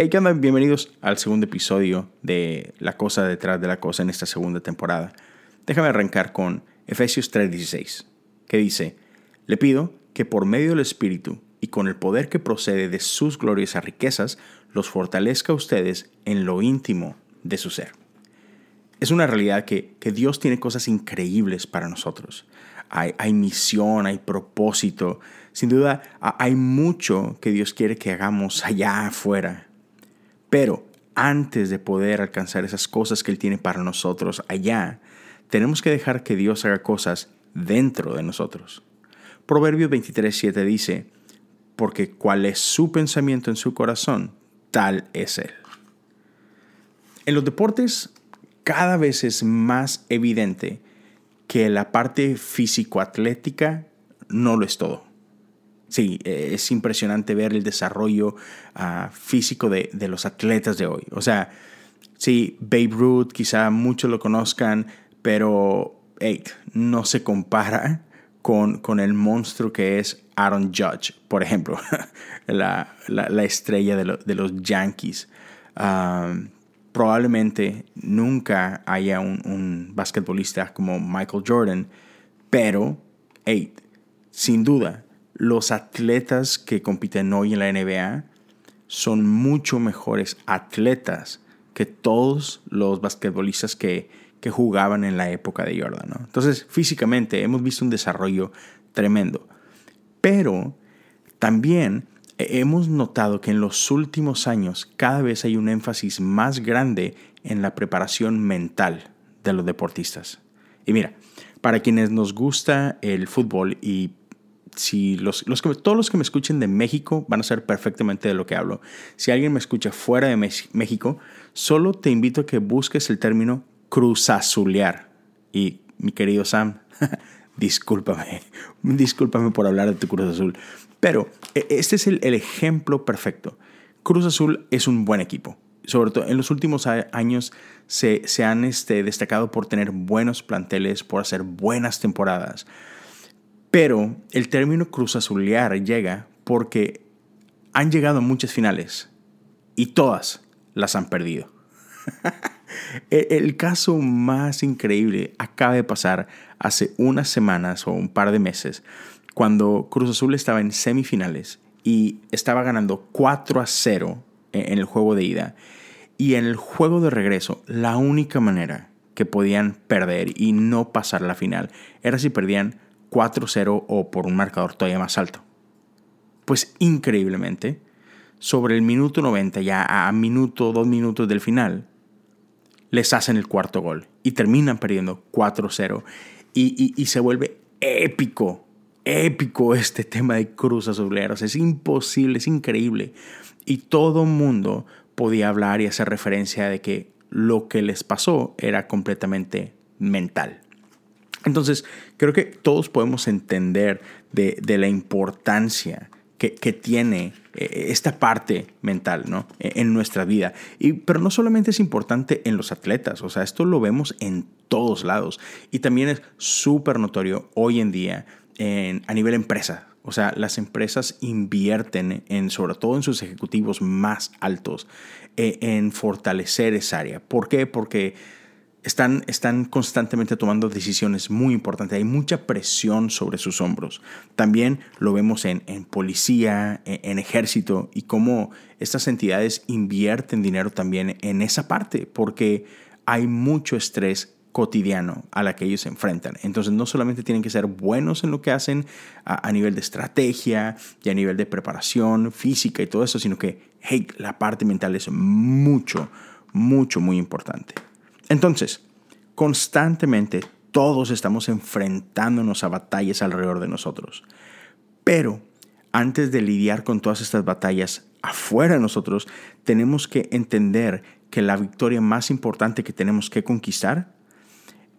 Hey, ¿qué onda? Bienvenidos al segundo episodio de La cosa detrás de la cosa en esta segunda temporada. Déjame arrancar con Efesios 3:16, que dice, le pido que por medio del Espíritu y con el poder que procede de sus gloriosas riquezas, los fortalezca a ustedes en lo íntimo de su ser. Es una realidad que, Dios tiene cosas increíbles para nosotros. Hay, hay, misión, hay propósito. Sin duda, hay mucho que Dios quiere que hagamos allá afuera. Pero antes de poder alcanzar esas cosas que Él tiene para nosotros allá, tenemos que dejar que Dios haga cosas dentro de nosotros. Proverbio 23.7 dice, porque cual es su pensamiento en su corazón, tal es Él. En los deportes cada vez es más evidente que la parte físico-atlética no lo es todo. Sí, eh, es impresionante ver el desarrollo ah, físico de, los atletas de hoy. O sea, sí, Babe Ruth, quizá muchos lo conozcan, pero no se compara con, con, el monstruo que es Aaron Judge, por ejemplo, la, estrella de, los Yankees. Probablemente nunca haya un, un, basquetbolista como Michael Jordan, pero, hey, sin duda, los atletas que compiten hoy en la NBA son mucho mejores atletas que todos los basquetbolistas que, que jugaban en la época de Jordan. Entonces, físicamente hemos visto un desarrollo tremendo. Pero también hemos notado que en los últimos años cada vez hay un énfasis más grande en la preparación mental de los deportistas. Y mira, para quienes nos gusta el fútbol y si los, todos los que me escuchen de México van a saber perfectamente de lo que hablo. Si alguien me escucha fuera de México, solo te invito a que busques el término cruzazulear. Y mi querido Sam, discúlpame, discúlpame por hablar de tu Cruz Azul. Pero e, este es el, ejemplo perfecto. Cruz Azul es un buen equipo. Sobre todo en los últimos años se, se han este, destacado por tener buenos planteles, por hacer buenas temporadas. Pero el término cruz azulear llega porque han llegado a muchas finales y todas las han perdido. el caso más increíble acaba de pasar hace unas semanas o un par de meses cuando Cruz Azul estaba en semifinales y estaba ganando 4 a 0 en el juego de ida. Y en el juego de regreso, la única manera que podían perder y no pasar la final era si perdían 4-0 o por un marcador todavía más alto. Pues increíblemente, sobre el minuto 90, ya a minuto, dos minutos del final, les hacen el cuarto gol y terminan perdiendo 4-0 y, se vuelve épico, épico este tema de Cruz Azuleros. Es imposible, es increíble. Y todo mundo podía hablar y hacer referencia de que lo que les pasó era completamente mental. Entonces, creo que todos podemos entender de, la importancia que, tiene eh, esta parte mental ¿no? E, en nuestra vida. Y, pero no solamente es importante en los atletas, o sea, esto lo vemos en todos lados. Y también es súper notorio hoy en día en, a nivel empresa. O sea, las empresas invierten en, sobre todo en sus ejecutivos más altos, eh, en fortalecer esa área. ¿Por qué? Porque están, están constantemente tomando decisiones muy importantes. Hay mucha presión sobre sus hombros. También lo vemos en, policía, en, ejército y cómo estas entidades invierten dinero también en esa parte, porque hay mucho estrés cotidiano a la que ellos se enfrentan. Entonces no solamente tienen que ser buenos en lo que hacen a, a, nivel de estrategia y a nivel de preparación física y todo eso, sino que, hey, la parte mental es mucho, mucho, muy importante. Entonces, constantemente todos estamos enfrentándonos a batallas alrededor de nosotros. Pero antes de lidiar con todas estas batallas afuera de nosotros, tenemos que entender que la victoria más importante que tenemos que conquistar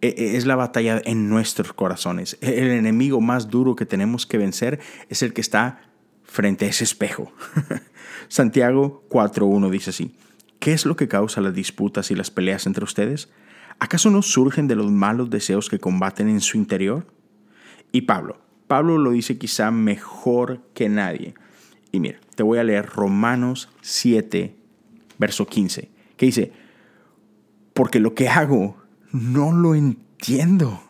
e, e, es la batalla en nuestros corazones. El enemigo más duro que tenemos que vencer es el que está frente a ese espejo. Santiago 4.1 dice así, ¿qué es lo que causa las disputas y las peleas entre ustedes? ¿Acaso no surgen de los malos deseos que combaten en su interior? Y Pablo, Pablo lo dice quizá mejor que nadie. Y mira, te voy a leer Romanos 7, verso 15, que dice, porque lo que hago no lo entiendo.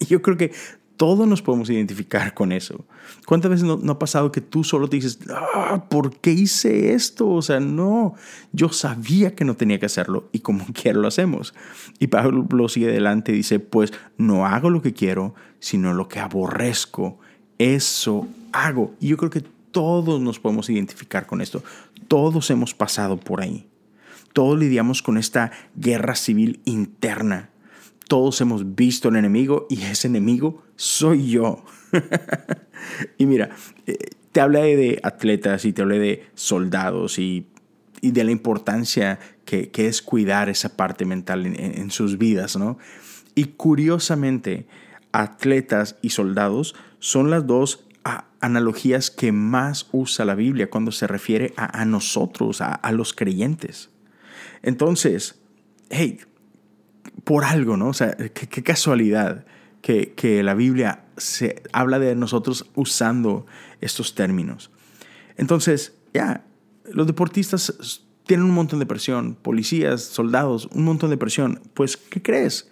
Yo creo que todos nos podemos identificar con eso. ¿Cuántas veces no, ha pasado que tú solo te dices, ah, ¿por qué hice esto? O sea, no, yo sabía que no tenía que hacerlo y como quiero lo hacemos. Y Pablo sigue adelante y dice, pues no hago lo que quiero, sino lo que aborrezco. Eso hago. Y yo creo que todos nos podemos identificar con esto. Todos hemos pasado por ahí. Todos lidiamos con esta guerra civil interna todos hemos visto al enemigo y ese enemigo soy yo. y mira, eh, te hablé de atletas y te hablé de soldados y, de la importancia que, es cuidar esa parte mental en, sus vidas, ¿no? Y curiosamente, atletas y soldados son las dos analogías que más usa la Biblia cuando se refiere a, nosotros, a, a los creyentes. Entonces, hey, por algo, ¿no? O sea, qué, casualidad que, la Biblia se habla de nosotros usando estos términos. Entonces, ya, los deportistas tienen un montón de presión, policías, soldados, un montón de presión. Pues, ¿qué crees?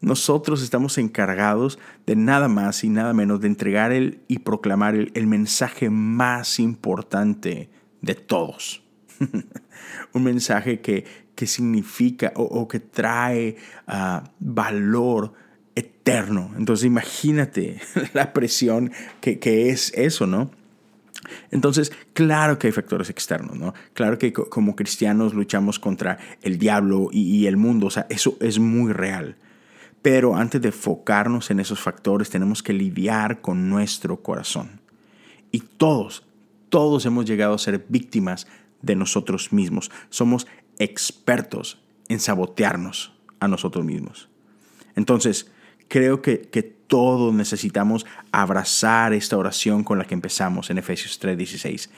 Nosotros estamos encargados de nada más y nada menos de entregar el, y proclamar el, mensaje más importante de todos. un mensaje que, que significa o, que trae ah, valor eterno. Entonces imagínate la presión que, es eso, ¿no? Entonces, claro que hay factores externos, ¿no? Claro que como cristianos luchamos contra el diablo y, y, el mundo, o sea, eso es muy real. Pero antes de enfocarnos en esos factores, tenemos que lidiar con nuestro corazón. Y todos, todos hemos llegado a ser víctimas de nosotros mismos. Somos expertos en sabotearnos a nosotros mismos. Entonces, creo que, que todos necesitamos abrazar esta oración con la que empezamos en Efesios 3:16.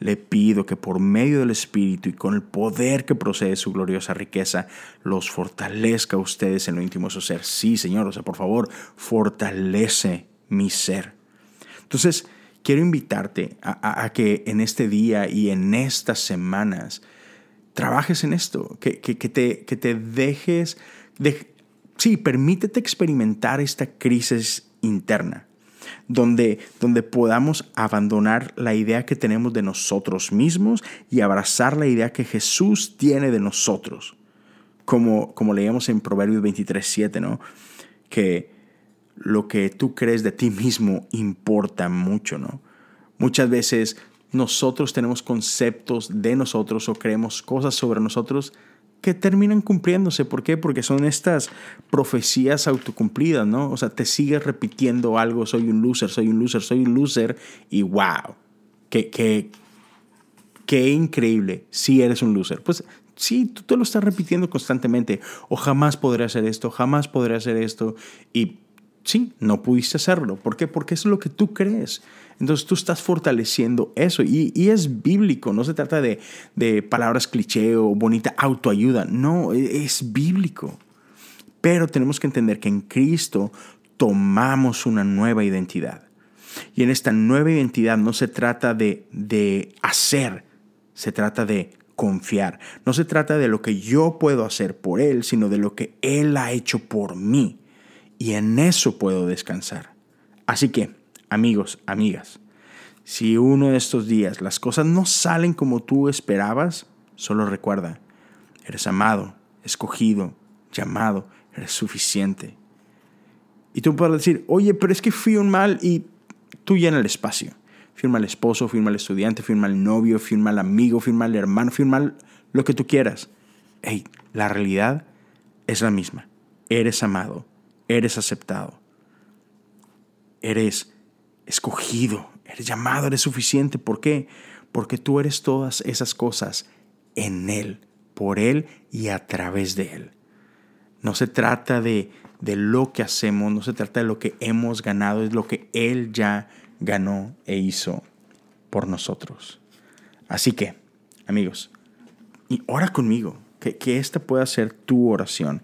Le pido que por medio del Espíritu y con el poder que procede su gloriosa riqueza, los fortalezca a ustedes en lo íntimo de su ser. Sí, Señor, o sea, por favor, fortalece mi ser. Entonces, quiero invitarte a, que en este día y en estas semanas trabajes en esto, que, te, que te dejes, de, sí, permítete experimentar esta crisis interna, donde, donde podamos abandonar la idea que tenemos de nosotros mismos y abrazar la idea que Jesús tiene de nosotros. Como, como leíamos en Proverbios 23, 7, ¿no? Que lo que tú crees de ti mismo importa mucho, ¿no? Muchas veces nosotros tenemos conceptos de nosotros o creemos cosas sobre nosotros que terminan cumpliéndose. ¿Por qué? Porque son estas profecías autocumplidas, ¿no? O sea, te sigues repitiendo algo, soy un loser, soy un loser, soy un loser, y wow, qué, qué, increíble si eres un loser. Pues sí, tú te lo estás repitiendo constantemente, o jamás podré hacer esto, jamás podré hacer esto, y sí, no pudiste hacerlo. ¿Por qué? Porque es lo que tú crees. Entonces tú estás fortaleciendo eso y, es bíblico, no se trata de, de, palabras cliché o bonita autoayuda, no, e, es bíblico. Pero tenemos que entender que en Cristo tomamos una nueva identidad. Y en esta nueva identidad no se trata de, de hacer, se trata de confiar. No se trata de lo que yo puedo hacer por Él, sino de lo que Él ha hecho por mí. Y en eso puedo descansar. Así que Amigos, amigas, si uno de estos días las cosas no salen como tú esperabas, solo recuerda, eres amado, escogido, llamado, eres suficiente. Y tú puedes decir, oye, pero es que fui un mal y tú llena el espacio. Firma al esposo, firma al estudiante, firma al novio, firma al amigo, firma al hermano, firma lo que tú quieras. Hey, la realidad es la misma. Eres amado, eres aceptado, eres escogido, eres llamado, eres suficiente. ¿Por qué? Porque tú eres todas esas cosas en Él, por Él y a través de Él. No se trata de, de lo que hacemos, no se trata de lo que hemos ganado, es lo que Él ya ganó e hizo por nosotros. Así que, amigos, y ora conmigo, que, que esta pueda ser tu oración,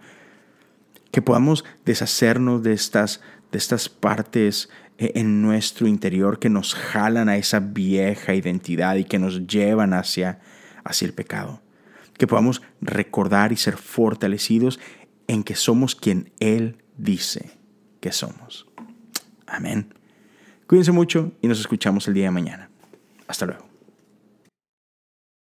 que podamos deshacernos de estas, de estas partes e, en nuestro interior que nos jalan a esa vieja identidad y que nos llevan hacia, hacia el pecado. que podamos recordar y ser fortalecidos en que somos quien Él dice que somos. Amén. Cuídense mucho y nos escuchamos el día de mañana. Hasta luego.